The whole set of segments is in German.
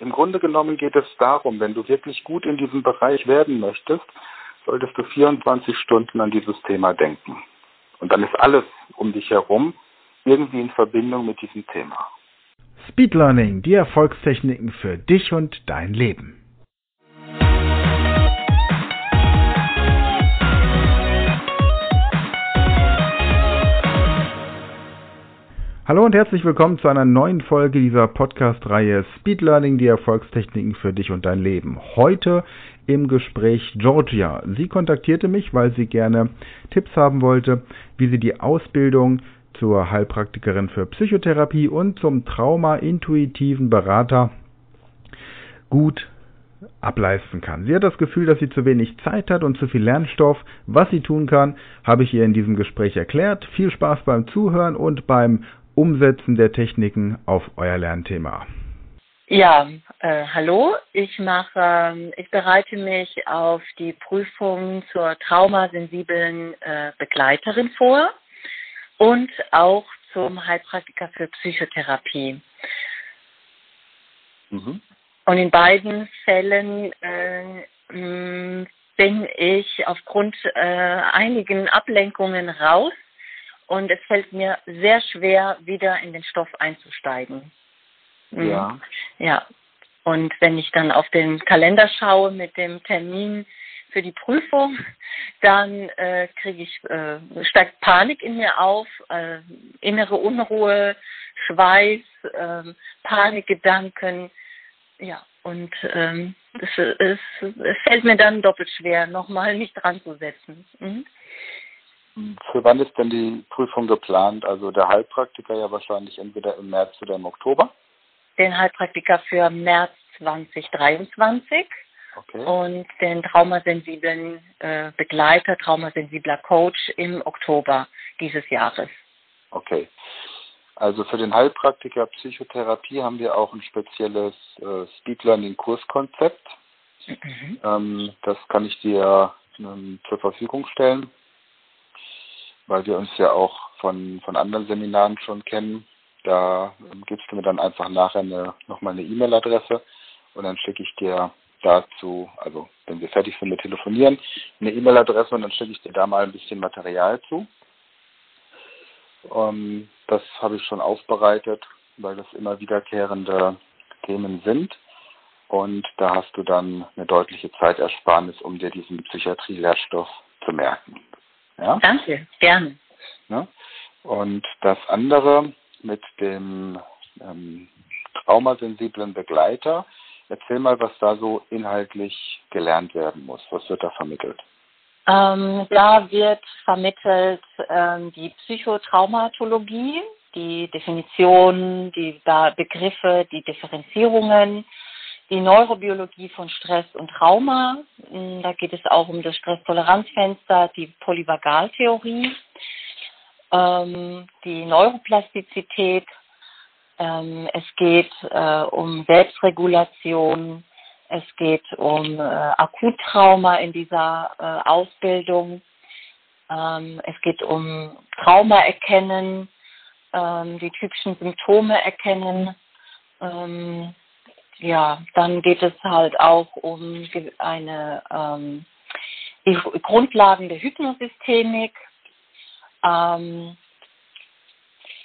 Im Grunde genommen geht es darum, wenn du wirklich gut in diesem Bereich werden möchtest, solltest du 24 Stunden an dieses Thema denken. Und dann ist alles um dich herum irgendwie in Verbindung mit diesem Thema. Speed Learning, die Erfolgstechniken für dich und dein Leben. Hallo und herzlich willkommen zu einer neuen Folge dieser Podcast-Reihe Speed Learning, die Erfolgstechniken für dich und dein Leben. Heute im Gespräch Georgia. Sie kontaktierte mich, weil sie gerne Tipps haben wollte, wie sie die Ausbildung zur Heilpraktikerin für Psychotherapie und zum Trauma-intuitiven Berater gut ableisten kann. Sie hat das Gefühl, dass sie zu wenig Zeit hat und zu viel Lernstoff. Was sie tun kann, habe ich ihr in diesem Gespräch erklärt. Viel Spaß beim Zuhören und beim Umsetzen der Techniken auf euer Lernthema. Ja, äh, hallo. Ich mache, äh, ich bereite mich auf die Prüfung zur traumasensiblen äh, Begleiterin vor und auch zum Heilpraktiker für Psychotherapie. Mhm. Und in beiden Fällen äh, bin ich aufgrund äh, einigen Ablenkungen raus und es fällt mir sehr schwer, wieder in den Stoff einzusteigen. Mhm. Ja. Ja. Und wenn ich dann auf den Kalender schaue mit dem Termin für die Prüfung, dann äh, kriege ich äh, steigt Panik in mir auf, äh, innere Unruhe, Schweiß, äh, Panikgedanken, ja. Und ähm, es, es, es fällt mir dann doppelt schwer, nochmal mich dran zu setzen. Mhm. Für wann ist denn die Prüfung geplant? Also der Heilpraktiker ja wahrscheinlich entweder im März oder im Oktober? Den Heilpraktiker für März 2023 okay. und den traumasensiblen äh, Begleiter, traumasensibler Coach im Oktober dieses Jahres. Okay. Also für den Heilpraktiker Psychotherapie haben wir auch ein spezielles äh, Speed Learning Kurskonzept. Mhm. Ähm, das kann ich dir ähm, zur Verfügung stellen weil wir uns ja auch von, von anderen Seminaren schon kennen. Da gibst du mir dann einfach nachher eine, nochmal eine E-Mail-Adresse und dann schicke ich dir dazu, also wenn wir fertig sind mit Telefonieren, eine E-Mail-Adresse und dann schicke ich dir da mal ein bisschen Material zu. Ähm, das habe ich schon aufbereitet, weil das immer wiederkehrende Themen sind. Und da hast du dann eine deutliche Zeitersparnis, um dir diesen Psychiatrie-Lehrstoff zu merken. Ja? Danke, gerne. Ja? Und das andere mit dem ähm, traumasensiblen Begleiter, erzähl mal, was da so inhaltlich gelernt werden muss. Was wird da vermittelt? Ähm, da wird vermittelt ähm, die Psychotraumatologie, die Definition, die Begriffe, die Differenzierungen, die Neurobiologie von Stress und Trauma. Hm, da geht es auch um das Stresstoleranzfenster, die Polyvagaltheorie, ähm, die Neuroplastizität. Ähm, es geht äh, um Selbstregulation. Es geht um äh, Akuttrauma in dieser äh, Ausbildung. Ähm, es geht um Trauma erkennen, ähm, die typischen Symptome erkennen. Ja, dann geht es halt auch um eine ähm, die Grundlagen der Hypnosystemik. Ähm,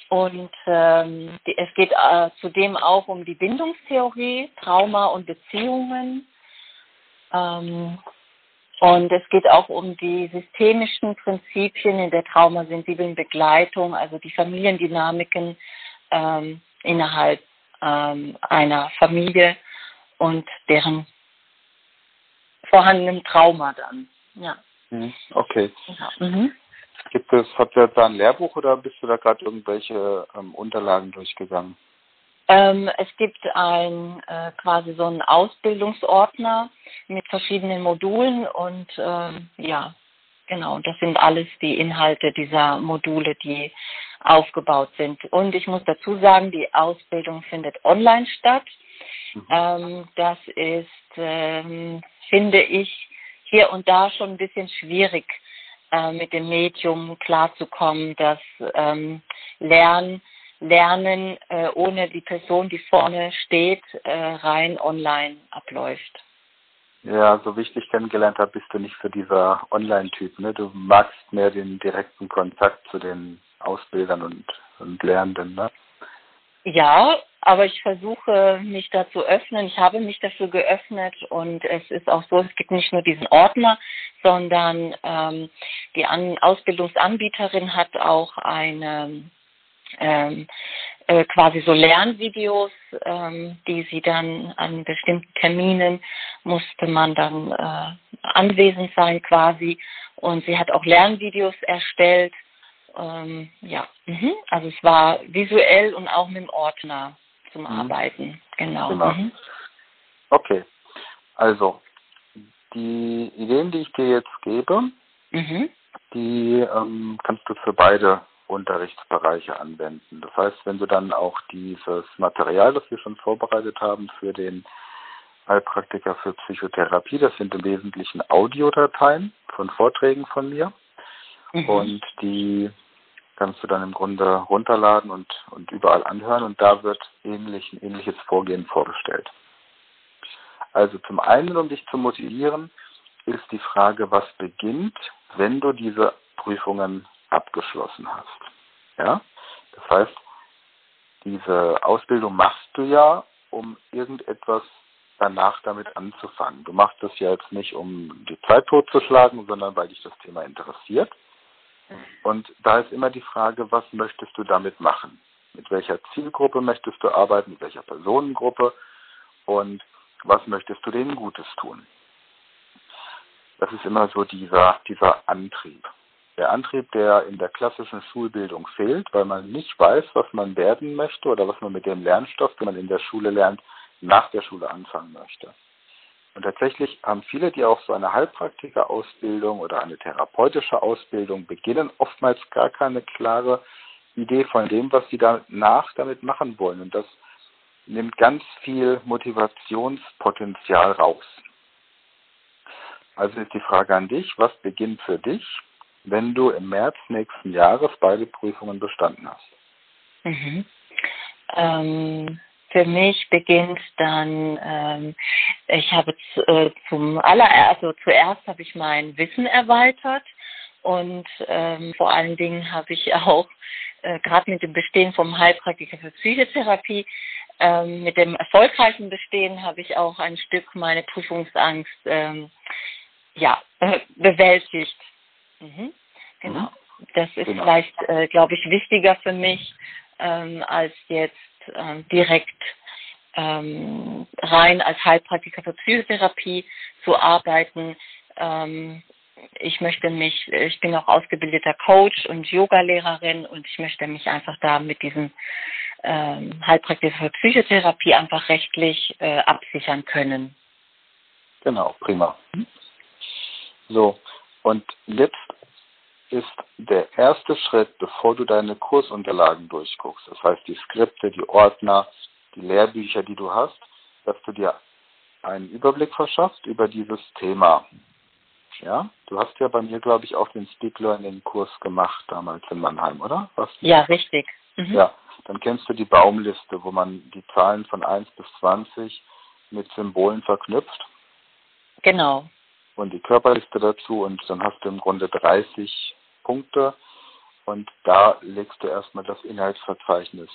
und ähm, die, es geht äh, zudem auch um die Bindungstheorie, Trauma und Beziehungen. Ähm, und es geht auch um die systemischen Prinzipien in der traumasensiblen Begleitung, also die Familiendynamiken ähm, innerhalb ähm, einer Familie und deren vorhandenem Trauma dann. Ja. Mhm. Okay. Ja. Mhm. Gibt es, habt ihr da ein Lehrbuch oder bist du da gerade irgendwelche ähm, Unterlagen durchgegangen? Ähm, es gibt ein äh, quasi so einen Ausbildungsordner mit verschiedenen Modulen und ähm, ja, genau, das sind alles die Inhalte dieser Module, die aufgebaut sind. Und ich muss dazu sagen, die Ausbildung findet online statt. Mhm. Ähm, das ist, ähm, finde ich, hier und da schon ein bisschen schwierig, äh, mit dem Medium klarzukommen, das ähm, Lern, Lernen äh, ohne die Person, die vorne steht, äh, rein online abläuft. Ja, so wie ich dich kennengelernt habe, bist du nicht so dieser Online-Typ. Ne? Du magst mehr den direkten Kontakt zu den Ausbildern und, und Lernenden. Ne? Ja, aber ich versuche mich da zu öffnen. Ich habe mich dafür geöffnet und es ist auch so, es gibt nicht nur diesen Ordner, sondern ähm, die An Ausbildungsanbieterin hat auch eine ähm, äh, quasi so Lernvideos, ähm, die sie dann an bestimmten Terminen musste man dann äh, anwesend sein quasi. Und sie hat auch Lernvideos erstellt. Ähm, ja, mhm. also es war visuell und auch mit dem Ordner zum mhm. Arbeiten. Genau. genau. Mhm. Okay, also die Ideen, die ich dir jetzt gebe, mhm. die ähm, kannst du für beide Unterrichtsbereiche anwenden. Das heißt, wenn du dann auch dieses Material, das wir schon vorbereitet haben für den Heilpraktiker für Psychotherapie, das sind im Wesentlichen Audiodateien von Vorträgen von mir. Mhm. Und die kannst du dann im Grunde runterladen und, und überall anhören und da wird ähnlich, ein ähnliches Vorgehen vorgestellt. Also zum einen, um dich zu motivieren, ist die Frage, was beginnt, wenn du diese Prüfungen abgeschlossen hast. Ja? Das heißt, diese Ausbildung machst du ja, um irgendetwas danach damit anzufangen. Du machst das ja jetzt nicht, um die Zeit totzuschlagen, sondern weil dich das Thema interessiert. Und da ist immer die Frage, was möchtest du damit machen? Mit welcher Zielgruppe möchtest du arbeiten, mit welcher Personengruppe und was möchtest du denen Gutes tun? Das ist immer so dieser, dieser Antrieb. Der Antrieb, der in der klassischen Schulbildung fehlt, weil man nicht weiß, was man werden möchte oder was man mit dem Lernstoff, den man in der Schule lernt, nach der Schule anfangen möchte. Und tatsächlich haben viele, die auch so eine Heilpraktikerausbildung oder eine therapeutische Ausbildung beginnen, oftmals gar keine klare Idee von dem, was sie danach damit machen wollen. Und das nimmt ganz viel Motivationspotenzial raus. Also ist die Frage an dich, was beginnt für dich, wenn du im März nächsten Jahres beide Prüfungen bestanden hast? Mhm. Ähm, für mich beginnt dann, ähm, ich habe äh, zum allererst, also zuerst habe ich mein Wissen erweitert und ähm, vor allen Dingen habe ich auch äh, gerade mit dem Bestehen vom Heilpraktiker für Psychotherapie, ähm, mit dem erfolgreichen Bestehen habe ich auch ein Stück meine Prüfungsangst ähm, ja, äh, bewältigt. Mhm. Genau. Mhm. Das ist genau. vielleicht, äh, glaube ich, wichtiger für mich, ähm, als jetzt ähm, direkt ähm, rein als Heilpraktiker für Psychotherapie zu arbeiten. Ähm, ich möchte mich, ich bin auch ausgebildeter Coach und Yogalehrerin und ich möchte mich einfach da mit diesem ähm, Heilpraktiker für Psychotherapie einfach rechtlich äh, absichern können. Genau, prima. So, und jetzt ist der erste Schritt, bevor du deine Kursunterlagen durchguckst, das heißt die Skripte, die Ordner, die Lehrbücher, die du hast, dass du dir einen Überblick verschaffst über dieses Thema. Ja, du hast ja bei mir, glaube ich, auch den Speak Learning Kurs gemacht damals in Mannheim, oder? Was? Ja, richtig. Mhm. Ja, dann kennst du die Baumliste, wo man die Zahlen von 1 bis 20 mit Symbolen verknüpft. Genau. Und die Körperliste dazu und dann hast du im Grunde 30 Punkte und da legst du erstmal das Inhaltsverzeichnis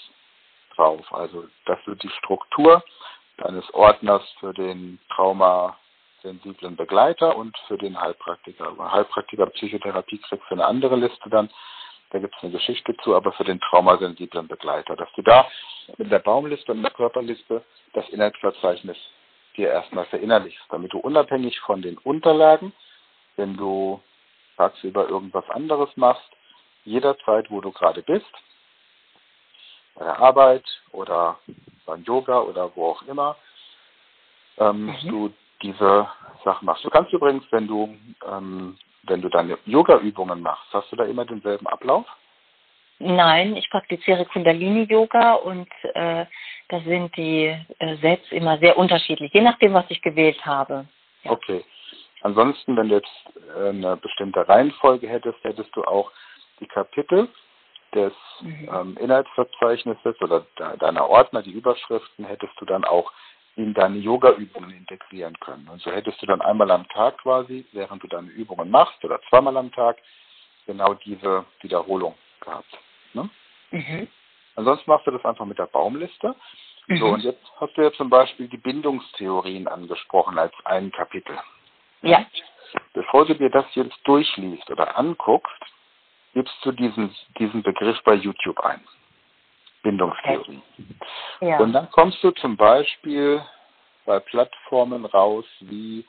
drauf. Also, dass du die Struktur deines Ordners für den traumasensiblen Begleiter und für den Heilpraktiker. Heilpraktiker Psychotherapie kriegst du eine andere Liste dann. Da gibt es eine Geschichte zu, aber für den traumasensiblen Begleiter, dass du da mit der Baumliste und der Körperliste das Inhaltsverzeichnis dir erstmal verinnerlichst, damit du unabhängig von den Unterlagen, wenn du tagsüber irgendwas anderes machst, jederzeit, wo du gerade bist, bei der Arbeit oder beim Yoga oder wo auch immer, ähm, mhm. du diese Sachen machst. Du kannst übrigens, wenn du ähm, wenn du deine Yoga-Übungen machst, hast du da immer denselben Ablauf? Nein, ich praktiziere Kundalini-Yoga und äh, da sind die äh, Sätze immer sehr unterschiedlich, je nachdem, was ich gewählt habe. Ja. Okay. Ansonsten, wenn du jetzt äh, eine bestimmte Reihenfolge hättest, hättest du auch die Kapitel des mhm. ähm, Inhaltsverzeichnisses oder de deiner Ordner, die Überschriften, hättest du dann auch in deine Yoga-Übungen integrieren können. Und so hättest du dann einmal am Tag quasi, während du deine Übungen machst, oder zweimal am Tag, genau diese Wiederholung gehabt. Ne? Mhm. Ansonsten machst du das einfach mit der Baumliste. Mhm. So, und jetzt hast du ja zum Beispiel die Bindungstheorien angesprochen als ein Kapitel. Ja. Bevor du dir das jetzt durchliest oder anguckst, gibst du diesen, diesen Begriff bei YouTube ein. Bindungstheorie. Okay. Ja. Und dann kommst du zum Beispiel bei Plattformen raus wie,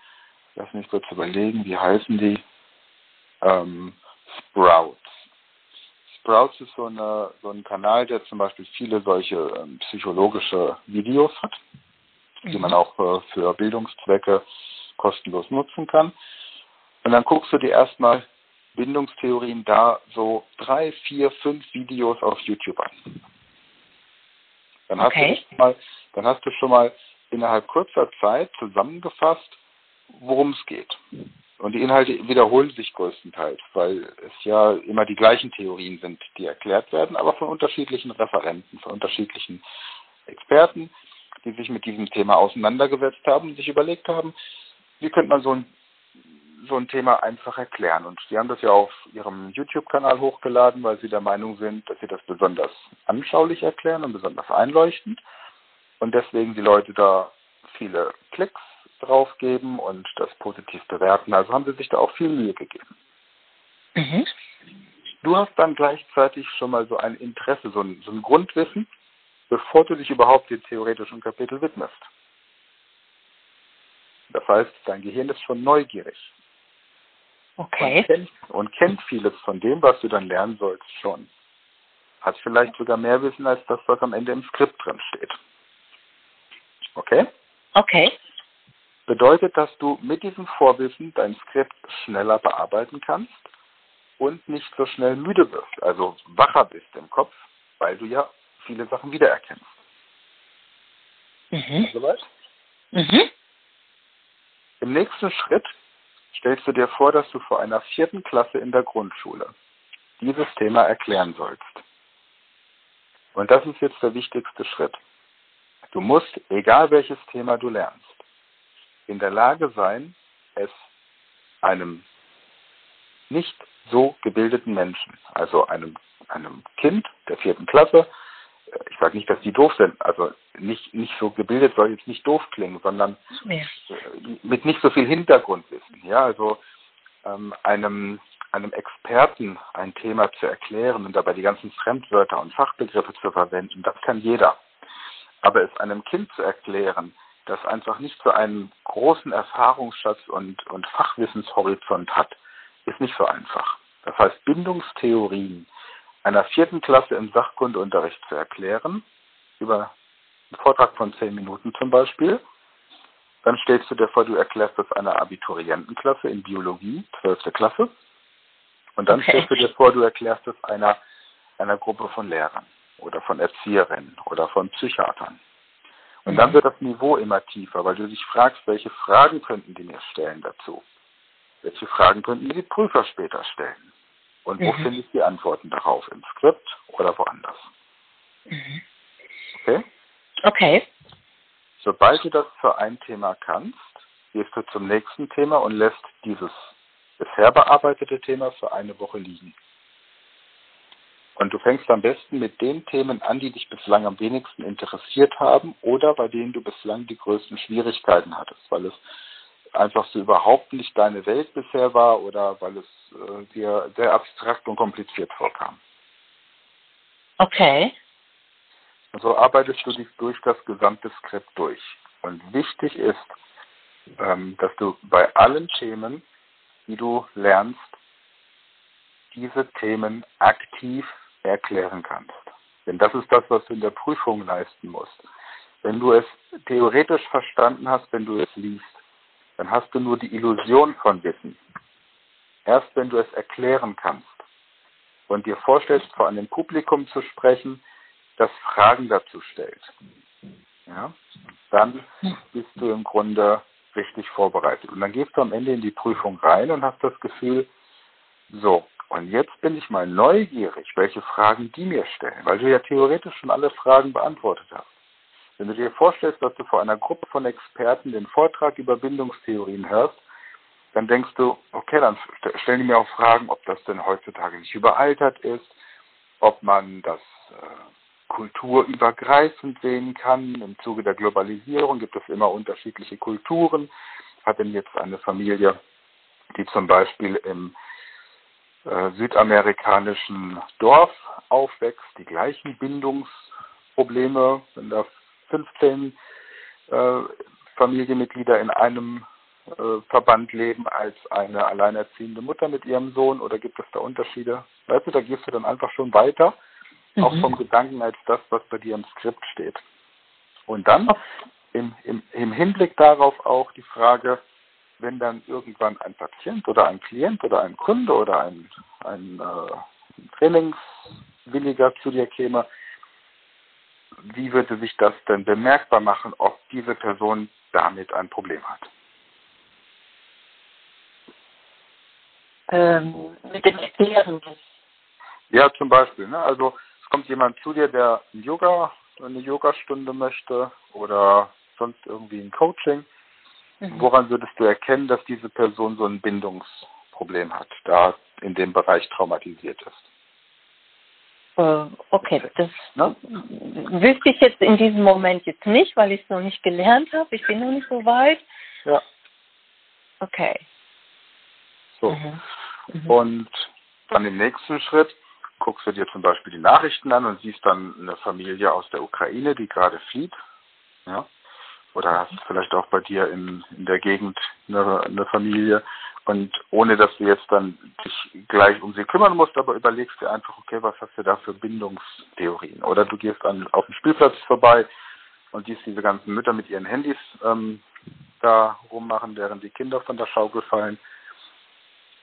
lass mich kurz überlegen, wie heißen die? Ähm, Sprouts. Sprouts ist so, eine, so ein Kanal, der zum Beispiel viele solche ähm, psychologische Videos hat, mhm. die man auch äh, für Bildungszwecke kostenlos nutzen kann. Und dann guckst du dir erstmal Bindungstheorien da so drei, vier, fünf Videos auf YouTube an. Dann hast, okay. du mal, dann hast du schon mal innerhalb kurzer Zeit zusammengefasst, worum es geht. Und die Inhalte wiederholen sich größtenteils, weil es ja immer die gleichen Theorien sind, die erklärt werden, aber von unterschiedlichen Referenten, von unterschiedlichen Experten, die sich mit diesem Thema auseinandergesetzt haben und sich überlegt haben, wie könnte man so ein, so ein Thema einfach erklären. Und die haben das ja auf ihrem YouTube-Kanal hochgeladen, weil sie der Meinung sind, dass sie das besonders anschaulich erklären und besonders einleuchtend. Und deswegen die Leute da viele Klicks drauf geben und das positiv bewerten. Also haben sie sich da auch viel Mühe gegeben. Mhm. Du hast dann gleichzeitig schon mal so ein Interesse, so ein, so ein Grundwissen, bevor du dich überhaupt dem theoretischen Kapitel widmest. Das heißt, dein Gehirn ist schon neugierig. Okay. Und kennt, und kennt vieles von dem, was du dann lernen sollst, schon. Hat vielleicht sogar mehr Wissen als das, was am Ende im Skript drin steht. Okay? Okay. Bedeutet, dass du mit diesem Vorwissen dein Skript schneller bearbeiten kannst und nicht so schnell müde wirst, also wacher bist im Kopf, weil du ja viele Sachen wiedererkennst. Mhm. Soweit? Mhm. Im nächsten Schritt stellst du dir vor, dass du vor einer vierten Klasse in der Grundschule dieses Thema erklären sollst. Und das ist jetzt der wichtigste Schritt. Du musst, egal welches Thema du lernst, in der Lage sein, es einem nicht so gebildeten Menschen, also einem, einem Kind der vierten Klasse, ich sage nicht, dass die doof sind, also nicht, nicht so gebildet soll jetzt nicht doof klingen, sondern ja. mit nicht so viel Hintergrundwissen. Ja, also ähm, einem, einem Experten ein Thema zu erklären und dabei die ganzen Fremdwörter und Fachbegriffe zu verwenden, das kann jeder. Aber es einem Kind zu erklären, das einfach nicht so einen großen Erfahrungsschatz und, und Fachwissenshorizont hat, ist nicht so einfach. Das heißt, Bindungstheorien einer vierten Klasse im Sachkundeunterricht zu erklären, über einen Vortrag von zehn Minuten zum Beispiel, dann stellst du dir vor, du erklärst das einer Abiturientenklasse in Biologie, zwölfte Klasse. Und dann okay. stellst du dir vor, du erklärst es einer, einer Gruppe von Lehrern oder von Erzieherinnen oder von Psychiatern. Und dann mhm. wird das Niveau immer tiefer, weil du dich fragst, welche Fragen könnten die mir stellen dazu? Welche Fragen könnten die Prüfer später stellen? Und wo mhm. finde ich die Antworten darauf? Im Skript oder woanders? Mhm. Okay? Okay. Sobald du das für ein Thema kannst, gehst du zum nächsten Thema und lässt dieses bisher bearbeitete Thema für eine Woche liegen. Und du fängst am besten mit den Themen an, die dich bislang am wenigsten interessiert haben oder bei denen du bislang die größten Schwierigkeiten hattest, weil es einfach so überhaupt nicht deine Welt bisher war oder weil es äh, dir sehr abstrakt und kompliziert vorkam. Okay. Und so arbeitest du dich durch das gesamte Skript durch. Und wichtig ist, ähm, dass du bei allen Themen, die du lernst, diese Themen aktiv erklären kannst. Denn das ist das, was du in der Prüfung leisten musst. Wenn du es theoretisch verstanden hast, wenn du es liest, dann hast du nur die Illusion von Wissen. Erst wenn du es erklären kannst und dir vorstellst, vor einem Publikum zu sprechen, das Fragen dazu stellt, ja, dann bist du im Grunde richtig vorbereitet. Und dann gehst du am Ende in die Prüfung rein und hast das Gefühl, so, Und jetzt bin ich mal neugierig, welche Fragen die mir stellen, weil du ja theoretisch schon alle Fragen beantwortet hast. Wenn du dir vorstellst, dass du vor einer Gruppe von Experten den Vortrag über Bindungstheorien hörst, dann denkst du, okay, dann stellen die mir auch Fragen, ob das denn heutzutage nicht überaltert ist, ob man das äh, kulturübergreifend sehen kann. Im Zuge der Globalisierung gibt es immer unterschiedliche Kulturen. Ich habe jetzt eine Familie, die zum Beispiel im äh, südamerikanischen Dorf aufwächst, die gleichen Bindungsprobleme, wenn da 15 äh, Familienmitglieder in einem äh, Verband leben als eine alleinerziehende Mutter mit ihrem Sohn oder gibt es da Unterschiede? Weißt du, da gehst du dann einfach schon weiter, mhm. auch vom Gedanken als das, was bei dir im Skript steht. Und dann im, im, im Hinblick darauf auch die Frage, wenn dann irgendwann ein Patient oder ein Klient oder ein Kunde oder ein, ein, äh, ein Trainingswilliger zu dir käme, wie würde sich das denn bemerkbar machen, ob diese Person damit ein Problem hat? Ähm, mit dem Erklären. Ja, zum Beispiel. Ne? Also es kommt jemand zu dir, der ein Yoga, eine Yogastunde möchte oder sonst irgendwie ein Coaching. Mhm. Woran würdest du erkennen, dass diese Person so ein Bindungsproblem hat, da in dem Bereich traumatisiert ist? Äh, okay, das ne? wüsste ich jetzt in diesem Moment jetzt nicht, weil ich es noch nicht gelernt habe. Ich bin noch nicht so weit. Ja. Okay. So. Mhm. Mhm. Und dann im nächsten Schritt guckst du dir zum Beispiel die Nachrichten an und siehst dann eine Familie aus der Ukraine, die gerade flieht. Ja. Oder hast vielleicht auch bei dir in, in der Gegend eine, eine Familie, und ohne dass du jetzt dann dich gleich um sie kümmern musst, aber überlegst dir einfach, okay, was hast du da für Bindungstheorien? Oder du gehst an, auf dem Spielplatz vorbei und siehst diese ganzen Mütter mit ihren Handys ähm, da rummachen, während die Kinder von der Schaukel fallen.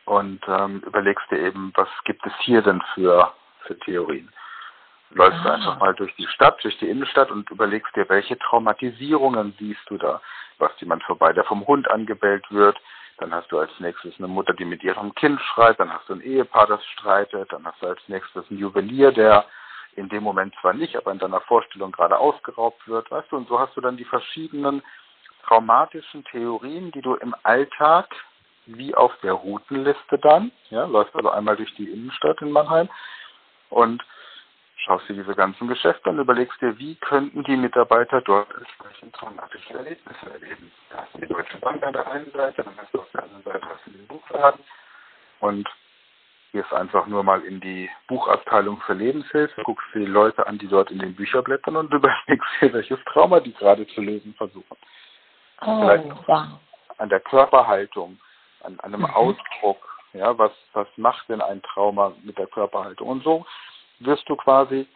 Und ähm, überlegst dir eben, was gibt es hier denn für, für Theorien? läufst du einfach mal durch die Stadt, durch die Innenstadt und überlegst dir, welche Traumatisierungen siehst du da? Was jemand vorbei, der vom Hund angebellt wird, dann hast du als nächstes eine Mutter, die mit ihrem Kind schreit. Dann hast du ein Ehepaar, das streitet. Dann hast du als nächstes einen Juwelier, der in dem Moment zwar nicht, aber in deiner Vorstellung gerade ausgeraubt wird. Weißt du, und so hast du dann die verschiedenen traumatischen Theorien, die du im Alltag wie auf der Routenliste dann, ja, läufst also einmal durch die Innenstadt in Mannheim und schaust dir diese ganzen Geschäfte an, überlegst dir, wie könnten die Mitarbeiter dort entsprechend traumatische Erlebnisse erleben. Da hast du die Deutsche Bank an der einen Seite, dann hast du auf der anderen Seite hast du den Buchladen und gehst einfach nur mal in die Buchabteilung für Lebenshilfe, guckst dir die Leute an, die dort in den Büchern blättern und überlegst dir, welches Trauma die gerade zu lösen versuchen. Oh, Vielleicht wow. an der Körperhaltung, an, an einem mhm. Ausdruck, ja, was, was macht denn ein Trauma mit der Körperhaltung? Und so wirst du quasi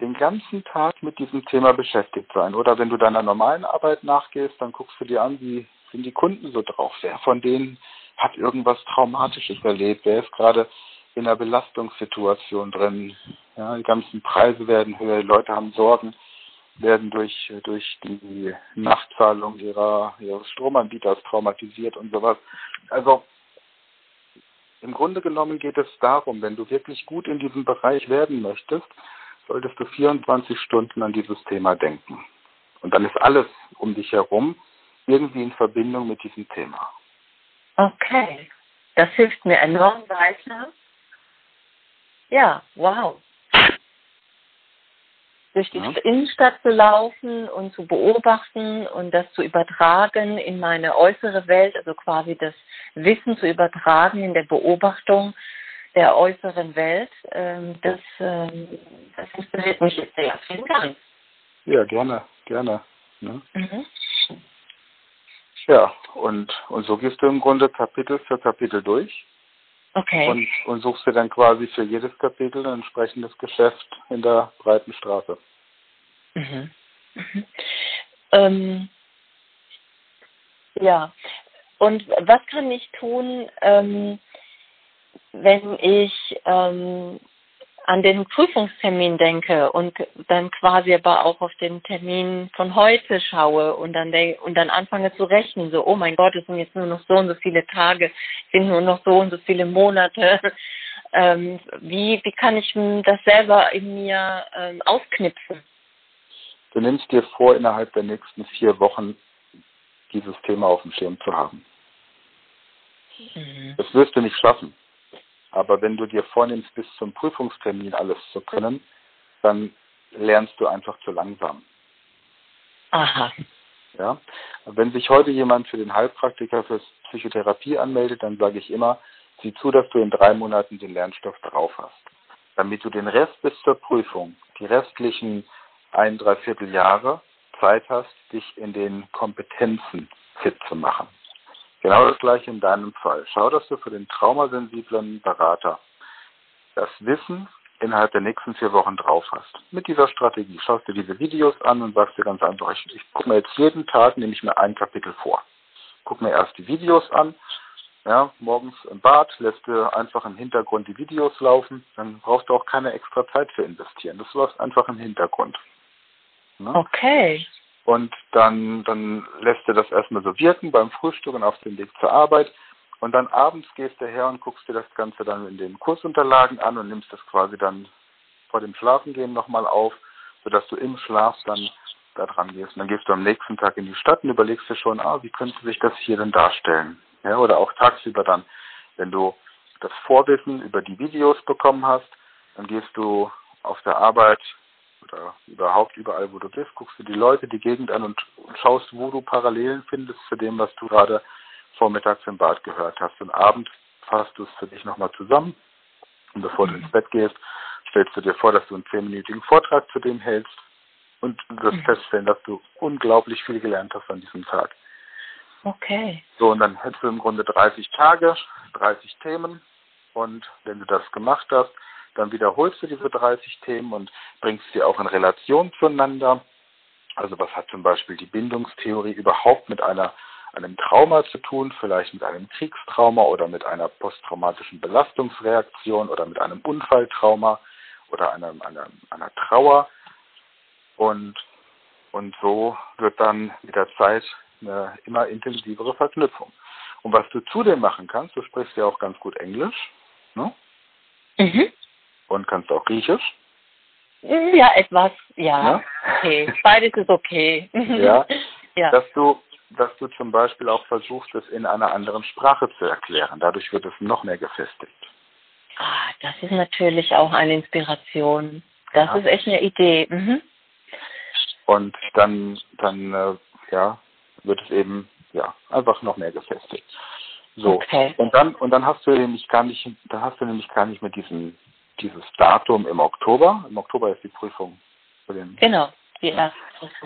den ganzen Tag mit diesem Thema beschäftigt sein. Oder wenn du deiner normalen Arbeit nachgehst, dann guckst du dir an, wie sind die Kunden so drauf. Wer von denen hat irgendwas Traumatisches erlebt? Wer ist gerade in einer Belastungssituation drin? Ja, die ganzen Preise werden höher, die Leute haben Sorgen, werden durch, durch die Nachzahlung ihrer, ihres Stromanbieters traumatisiert und sowas. Also im Grunde genommen geht es darum, wenn du wirklich gut in diesem Bereich werden möchtest, solltest du 24 Stunden an dieses Thema denken. Und dann ist alles um dich herum irgendwie in Verbindung mit diesem Thema. Okay, das hilft mir enorm weiter. Ja, wow durch die ja. Innenstadt zu laufen und zu beobachten und das zu übertragen in meine äußere Welt, also quasi das Wissen zu übertragen in der Beobachtung der äußeren Welt, ähm, das, ähm, das inspiriert mich jetzt sehr. Vielen Dank. Ja, gerne, gerne. Ne? Mhm. Ja, und, und so gehst du im Grunde Kapitel für Kapitel durch. Okay. Und, und suchst dir dann quasi für jedes Kapitel ein entsprechendes Geschäft in der breiten Straße. Mhm. Mhm. Ähm, ja. Und was kann ich tun, ähm, wenn ich ähm, an den Prüfungstermin denke und dann quasi aber auch auf den Termin von heute schaue und dann und dann anfange zu rechnen, so, oh mein Gott, es sind jetzt nur noch so und so viele Tage, es sind nur noch so und so viele Monate. ähm, wie, wie kann ich das selber in mir ähm, ausknipsen? Du nimmst dir vor, innerhalb der nächsten vier Wochen dieses Thema auf dem Schirm zu haben. Mhm. Das wirst du nicht schaffen. Aber wenn du dir vornimmst, bis zum Prüfungstermin alles zu können, dann lernst du einfach zu langsam. Aha. Ja. Wenn sich heute jemand für den Heilpraktiker für Psychotherapie anmeldet, dann sage ich immer, sieh zu, dass du in drei Monaten den Lernstoff drauf hast. Damit du den Rest bis zur Prüfung, die restlichen ein, dreiviertel Jahre Zeit hast, dich in den Kompetenzen fit zu machen. Genau das gleiche in deinem Fall. Schau, dass du für den traumasensiblen Berater das Wissen innerhalb der nächsten vier Wochen drauf hast. Mit dieser Strategie schaust du diese Videos an und sagst dir ganz einfach, ich, ich gucke mir jetzt jeden Tag, nehme ich mir ein Kapitel vor. Guck mir erst die Videos an, ja, morgens im Bad lässt du einfach im Hintergrund die Videos laufen, dann brauchst du auch keine extra Zeit für investieren. Das läuft einfach im Hintergrund. Ne? Okay. Und dann, dann lässt du das erstmal so wirken beim Frühstück und auf dem Weg zur Arbeit. Und dann abends gehst du her und guckst dir das Ganze dann in den Kursunterlagen an und nimmst das quasi dann vor dem Schlafengehen nochmal auf, sodass du im Schlaf dann da dran gehst. Und dann gehst du am nächsten Tag in die Stadt und überlegst dir schon, ah, wie könnte sich das hier denn darstellen? Ja, oder auch tagsüber dann, wenn du das Vorwissen über die Videos bekommen hast, dann gehst du auf der Arbeit oder überhaupt überall, wo du bist, guckst du die Leute, die Gegend an und schaust, wo du Parallelen findest zu dem, was du gerade vormittags im Bad gehört hast. Und abends fasst du es für dich nochmal zusammen. Und bevor du ins Bett gehst, stellst du dir vor, dass du einen zehnminütigen Vortrag zu dem hältst und wirst mhm. feststellen, dass du unglaublich viel gelernt hast an diesem Tag. Okay. So, und dann hättest du im Grunde 30 Tage, 30 Themen. Und wenn du das gemacht hast, dann wiederholst du diese 30 Themen und bringst sie auch in Relation zueinander. Also was hat zum Beispiel die Bindungstheorie überhaupt mit einer, einem Trauma zu tun, vielleicht mit einem Kriegstrauma oder mit einer posttraumatischen Belastungsreaktion oder mit einem Unfalltrauma oder einer, einer, einer Trauer. Und, und so wird dann mit der Zeit eine immer intensivere Verknüpfung. Und was du zudem machen kannst, du sprichst ja auch ganz gut Englisch, ne? Mhm. Und kannst auch Griechisch? Ja, etwas, ja. ja? Okay, beides ist okay. ja. ja. Dass du, dass du zum Beispiel auch versuchst, es in einer anderen Sprache zu erklären. Dadurch wird es noch mehr gefestigt. Ah, das ist natürlich auch eine Inspiration. Das ja. ist echt eine Idee. Mhm. Und dann, dann, äh, ja, wird es eben, ja, einfach noch mehr gefestigt. So. Okay. Und dann, und dann hast du nämlich gar nicht, dann hast du nämlich gar nicht mehr diesen, dieses Datum im Oktober. Im Oktober ist die Prüfung. Für den, genau, die erste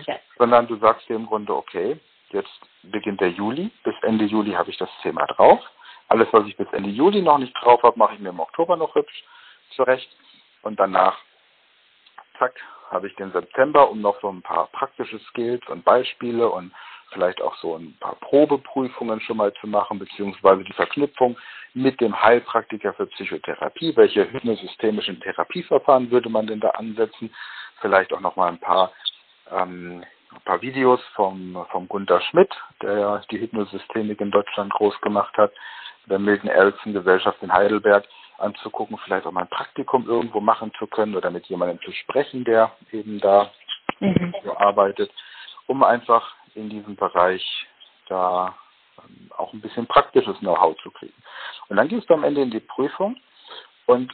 ja. Sondern du sagst dir im Grunde, okay, jetzt beginnt der Juli. Bis Ende Juli habe ich das Thema drauf. Alles, was ich bis Ende Juli noch nicht drauf habe, mache ich mir im Oktober noch hübsch zurecht. Und danach, zack, habe ich den September, um noch so ein paar praktische Skills und Beispiele und vielleicht auch so ein paar Probeprüfungen schon mal zu machen, beziehungsweise die Verknüpfung mit dem Heilpraktiker für Psychotherapie. Welche hypnosystemischen Therapieverfahren würde man denn da ansetzen? Vielleicht auch noch mal ein paar, ähm, ein paar Videos vom, vom Gunter Schmidt, der ja die Hypnosystemik in Deutschland groß gemacht hat, der Milton Erickson Gesellschaft in Heidelberg anzugucken, vielleicht auch mal ein Praktikum irgendwo machen zu können oder mit jemandem zu sprechen, der eben da mhm. so arbeitet, um einfach in diesem Bereich da ähm, auch ein bisschen praktisches Know-how zu kriegen. Und dann gehst du am Ende in die Prüfung und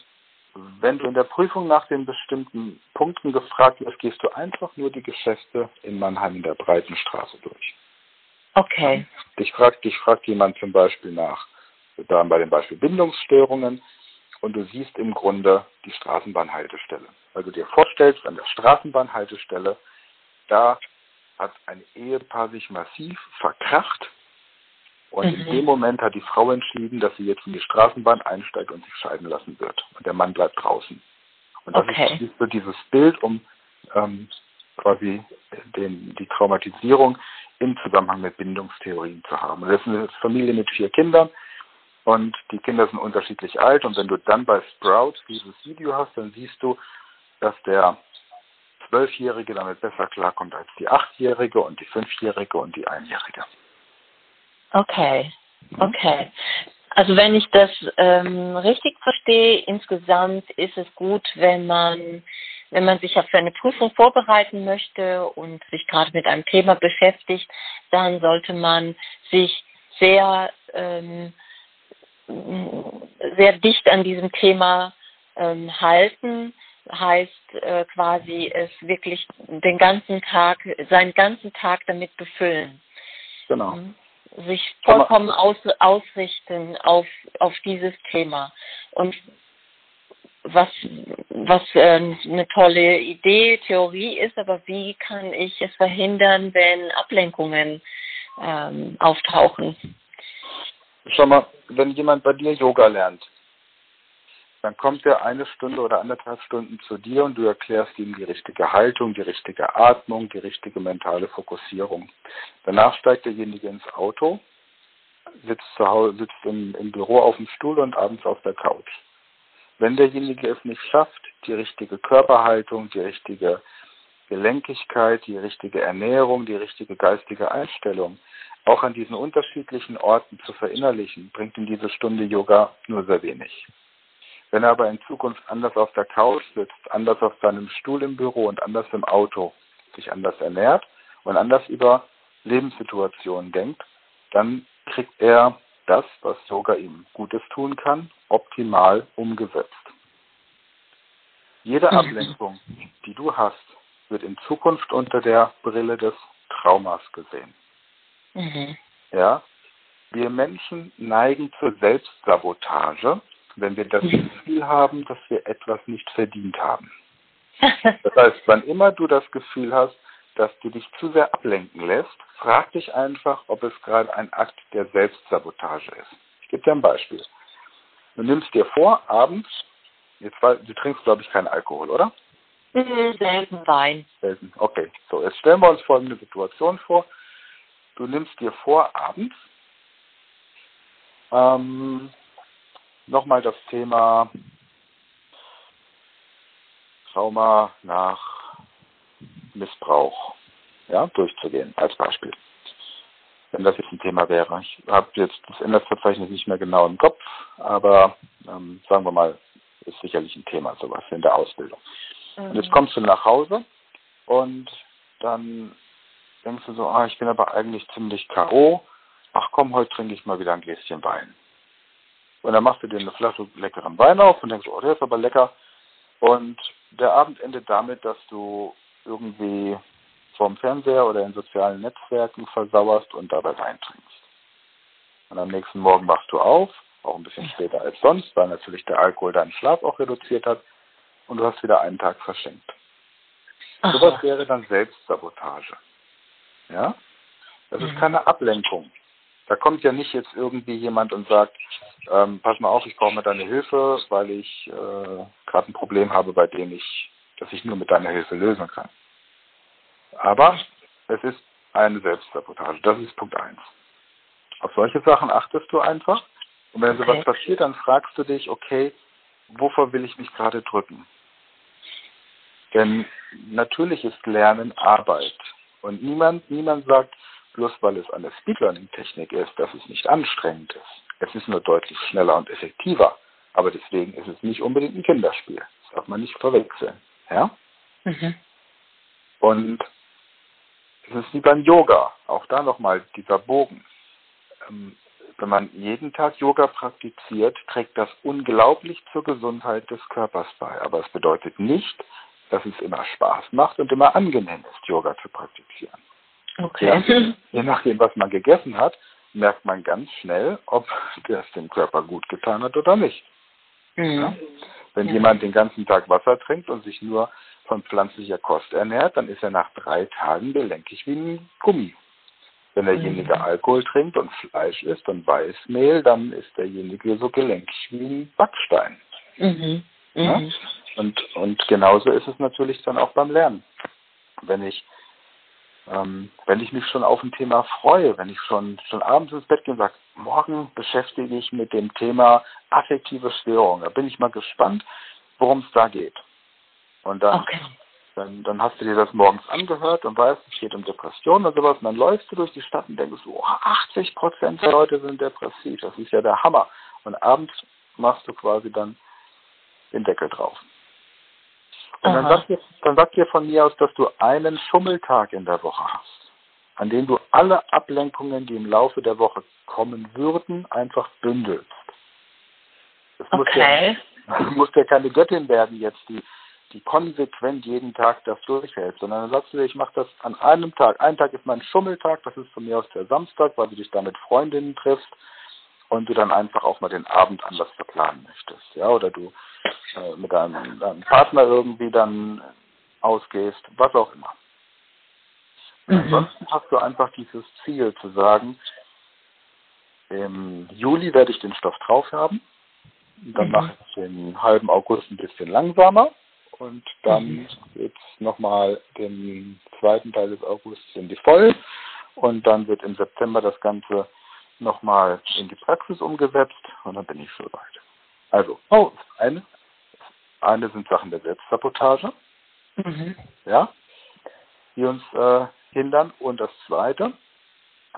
wenn du in der Prüfung nach den bestimmten Punkten gefragt wirst, gehst du einfach nur die Geschäfte in Mannheim in der Breitenstraße durch. Okay. Dich fragt, dich fragt jemand zum Beispiel nach, da bei dem Beispiel Bindungsstörungen, und du siehst im Grunde die Straßenbahnhaltestelle. Weil du dir vorstellst, an der Straßenbahnhaltestelle, da hat ein Ehepaar sich massiv verkracht und mhm. in dem Moment hat die Frau entschieden, dass sie jetzt in die Straßenbahn einsteigt und sich scheiden lassen wird. Und der Mann bleibt draußen. Und das okay. ist so dieses Bild, um ähm, quasi den, die Traumatisierung im Zusammenhang mit Bindungstheorien zu haben. Und das ist eine Familie mit vier Kindern und die Kinder sind unterschiedlich alt. Und wenn du dann bei Sprout dieses Video hast, dann siehst du, dass der Zwölfjährige damit besser klarkommt als die Achtjährige und die Fünfjährige und die Einjährige. Okay, okay. Also wenn ich das ähm, richtig verstehe, insgesamt ist es gut, wenn man wenn man sich für eine Prüfung vorbereiten möchte und sich gerade mit einem Thema beschäftigt, dann sollte man sich sehr ähm, sehr dicht an diesem Thema ähm, halten, heißt äh, quasi es wirklich den ganzen Tag, seinen ganzen Tag damit befüllen. Genau. Mhm. Sich vollkommen aus, ausrichten auf, auf dieses Thema. Und was, was äh, eine tolle Idee, Theorie ist, aber wie kann ich es verhindern, wenn Ablenkungen ähm, auftauchen? Schau mal, wenn jemand bei dir Yoga lernt, dann kommt er eine Stunde oder anderthalb Stunden zu dir und du erklärst ihm die richtige Haltung, die richtige Atmung, die richtige mentale Fokussierung. Danach steigt derjenige ins Auto, sitzt zu Hause, sitzt im, im Büro auf dem Stuhl und abends auf der Couch. Wenn derjenige es nicht schafft, die richtige Körperhaltung, die richtige Gelenkigkeit, die richtige Ernährung, die richtige geistige Einstellung auch an diesen unterschiedlichen Orten zu verinnerlichen, bringt ihm diese Stunde Yoga nur sehr wenig. Wenn er aber in Zukunft anders auf der Couch sitzt, anders auf seinem Stuhl im Büro und anders im Auto, sich anders ernährt und anders über Lebenssituationen denkt, dann kriegt er das, was Yoga ihm Gutes tun kann, optimal umgesetzt. Jede mhm. Ablenkung, die du hast, wird in Zukunft unter der Brille des Traumas gesehen. Mhm. Ja, wir Menschen neigen zur Selbstsabotage, wenn wir das mhm. Gefühl haben, dass wir etwas nicht verdient haben. Das heißt, wann immer du das Gefühl hast, dass du dich zu sehr ablenken lässt, frag dich einfach, ob es gerade ein Akt der Selbstsabotage ist. Ich gebe dir ein Beispiel. Du nimmst dir vor, abends, jetzt, du trinkst, glaube ich, keinen Alkohol, oder? Mhm, selten Wein. Selten, okay. So, jetzt stellen wir uns folgende Situation vor. Du nimmst dir vor, abends ähm, nochmal das Thema Trauma nach Missbrauch ja, durchzugehen, als Beispiel. Wenn das jetzt ein Thema wäre. Ich habe jetzt das Inhaltsverzeichnis nicht mehr genau im Kopf, aber ähm, sagen wir mal, ist sicherlich ein Thema, sowas in der Ausbildung. Mhm. Und jetzt kommst du nach Hause und dann denkst du so, ah, ich bin aber eigentlich ziemlich K.O. Ach komm, heute trinke ich mal wieder ein Gläschen Wein. Und dann machst du dir eine Flasche leckeren Wein auf und denkst, oh, der ist aber lecker. Und der Abend endet damit, dass du irgendwie vorm Fernseher oder in sozialen Netzwerken versauerst und dabei Wein trinkst. Und am nächsten Morgen wachst du auf, auch ein bisschen später als sonst, weil natürlich der Alkohol deinen Schlaf auch reduziert hat und du hast wieder einen Tag verschenkt. Sowas wäre dann Selbstsabotage. Ja? Das ist mhm. keine Ablenkung. Da kommt ja nicht jetzt irgendwie jemand und sagt, ähm, pass mal auf, ich brauche mal deine Hilfe, weil ich äh, gerade ein Problem habe, bei dem ich, das ich nur mit deiner Hilfe lösen kann. Aber es ist eine Selbstsabotage. Das ist Punkt eins. Auf solche Sachen achtest du einfach. Und wenn okay. sowas passiert, dann fragst du dich, okay, wovor will ich mich gerade drücken? Denn natürlich ist Lernen Arbeit. Und niemand, niemand sagt, bloß weil es eine Speedlearning-Technik ist, dass es nicht anstrengend ist. Es ist nur deutlich schneller und effektiver. Aber deswegen ist es nicht unbedingt ein Kinderspiel. Das darf man nicht verwechseln. Ja? Mhm. Und es ist wie beim Yoga. Auch da nochmal dieser Bogen. Ähm, wenn man jeden Tag Yoga praktiziert, trägt das unglaublich zur Gesundheit des Körpers bei. Aber es bedeutet nicht, dass es immer Spaß macht und immer angenehm ist, Yoga zu praktizieren. Okay. Ja, je nachdem, was man gegessen hat, merkt man ganz schnell, ob das dem Körper gut getan hat oder nicht. Mhm. Ja? Wenn ja. jemand den ganzen Tag Wasser trinkt und sich nur von pflanzlicher Kost ernährt, dann ist er nach drei Tagen gelenkig wie ein Gummi. Wenn derjenige mhm. Alkohol trinkt und Fleisch isst und Weißmehl, dann ist derjenige so gelenkig wie ein Backstein. Mhm. Ja? Mhm. Und, und genauso ist es natürlich dann auch beim Lernen. Wenn ich, ähm, wenn ich mich schon auf ein Thema freue, wenn ich schon, schon abends ins Bett gehe und sage, morgen beschäftige ich mit dem Thema affektive Störung, da bin ich mal gespannt, worum es da geht. Und dann, okay. dann, dann hast du dir das morgens angehört und weißt, es geht um Depressionen und sowas. Und dann läufst du durch die Stadt und denkst, oh, 80 Prozent der Leute sind depressiv. Das ist ja der Hammer. Und abends machst du quasi dann den Deckel drauf. Und dann sagt, dir, dann sagt dir von mir aus, dass du einen Schummeltag in der Woche hast, an dem du alle Ablenkungen, die im Laufe der Woche kommen würden, einfach bündelst. Das okay. Muss ja, du musst ja keine Göttin werden jetzt, die, die konsequent jeden Tag das durchhält, sondern dann sagst du dir, ich mache das an einem Tag. Ein Tag ist mein Schummeltag, das ist von mir aus der Samstag, weil du dich da mit Freundinnen triffst und du dann einfach auch mal den Abend anders verplanen möchtest, ja, oder du äh, mit deinem, deinem, Partner irgendwie dann ausgehst, was auch immer. Mhm. Ansonsten hast du einfach dieses Ziel zu sagen, im Juli werde ich den Stoff drauf haben, dann mhm. mache ich den halben August ein bisschen langsamer und dann mhm. geht es nochmal den zweiten Teil des Augusts in die Voll und dann wird im September das Ganze nochmal in die Praxis umgesetzt und dann bin ich soweit. Also, oh. eine, eine sind Sachen der Selbstsabotage, mhm. ja, die uns äh, hindern. Und das zweite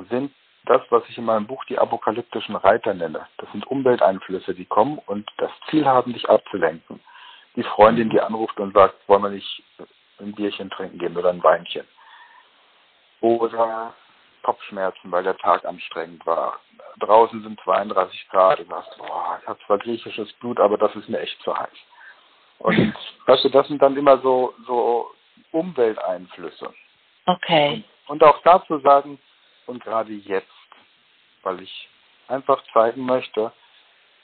sind das, was ich in meinem Buch die apokalyptischen Reiter nenne. Das sind Umwelteinflüsse, die kommen und das Ziel haben, dich abzulenken. Die Freundin, die anruft und sagt, wollen wir nicht ein Bierchen trinken gehen oder ein Weinchen. Oder Kopfschmerzen, weil der Tag anstrengend war. Draußen sind 32 Grad. Du sagst, boah, ich habe zwar griechisches Blut, aber das ist mir echt zu heiß. Und weißt du, das sind dann immer so, so Umwelteinflüsse. Okay. Und, und auch dazu sagen, und gerade jetzt, weil ich einfach zeigen möchte,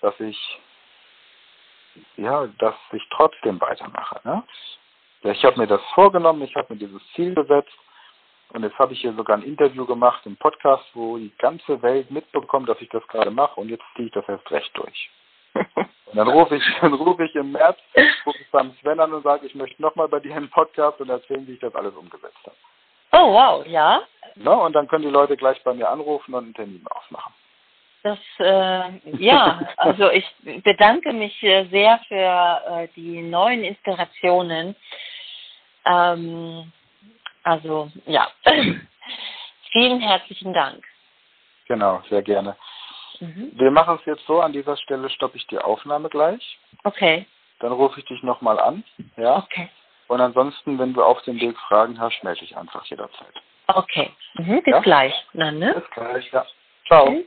dass ich ja, dass ich trotzdem weitermache. Ne? Ja, ich habe mir das vorgenommen, ich habe mir dieses Ziel gesetzt und jetzt habe ich hier sogar ein Interview gemacht im Podcast, wo die ganze Welt mitbekommt, dass ich das gerade mache und jetzt ziehe ich das erst recht durch. und dann rufe ich, dann rufe ich im März, rufe ich beim Sven an und sage, ich möchte nochmal bei dir einen Podcast und erzählen, wie ich das alles umgesetzt habe. Oh wow, ja. Na, und dann können die Leute gleich bei mir anrufen und einen Termin ausmachen. Das, äh, ja, also ich bedanke mich äh, sehr für äh, die neuen Inspirationen. Ähm, also ja, vielen herzlichen Dank. Genau, sehr gerne. Mhm. Wir machen es jetzt so, an dieser Stelle stoppe ich die Aufnahme gleich. Okay. Dann rufe ich dich nochmal an. Ja. Okay. Und ansonsten, wenn du auf dem Weg Fragen hast, melde dich einfach jederzeit. Okay. Mhm, bis ja? gleich. Dann, ne? Bis gleich, ja. Ciao. Okay.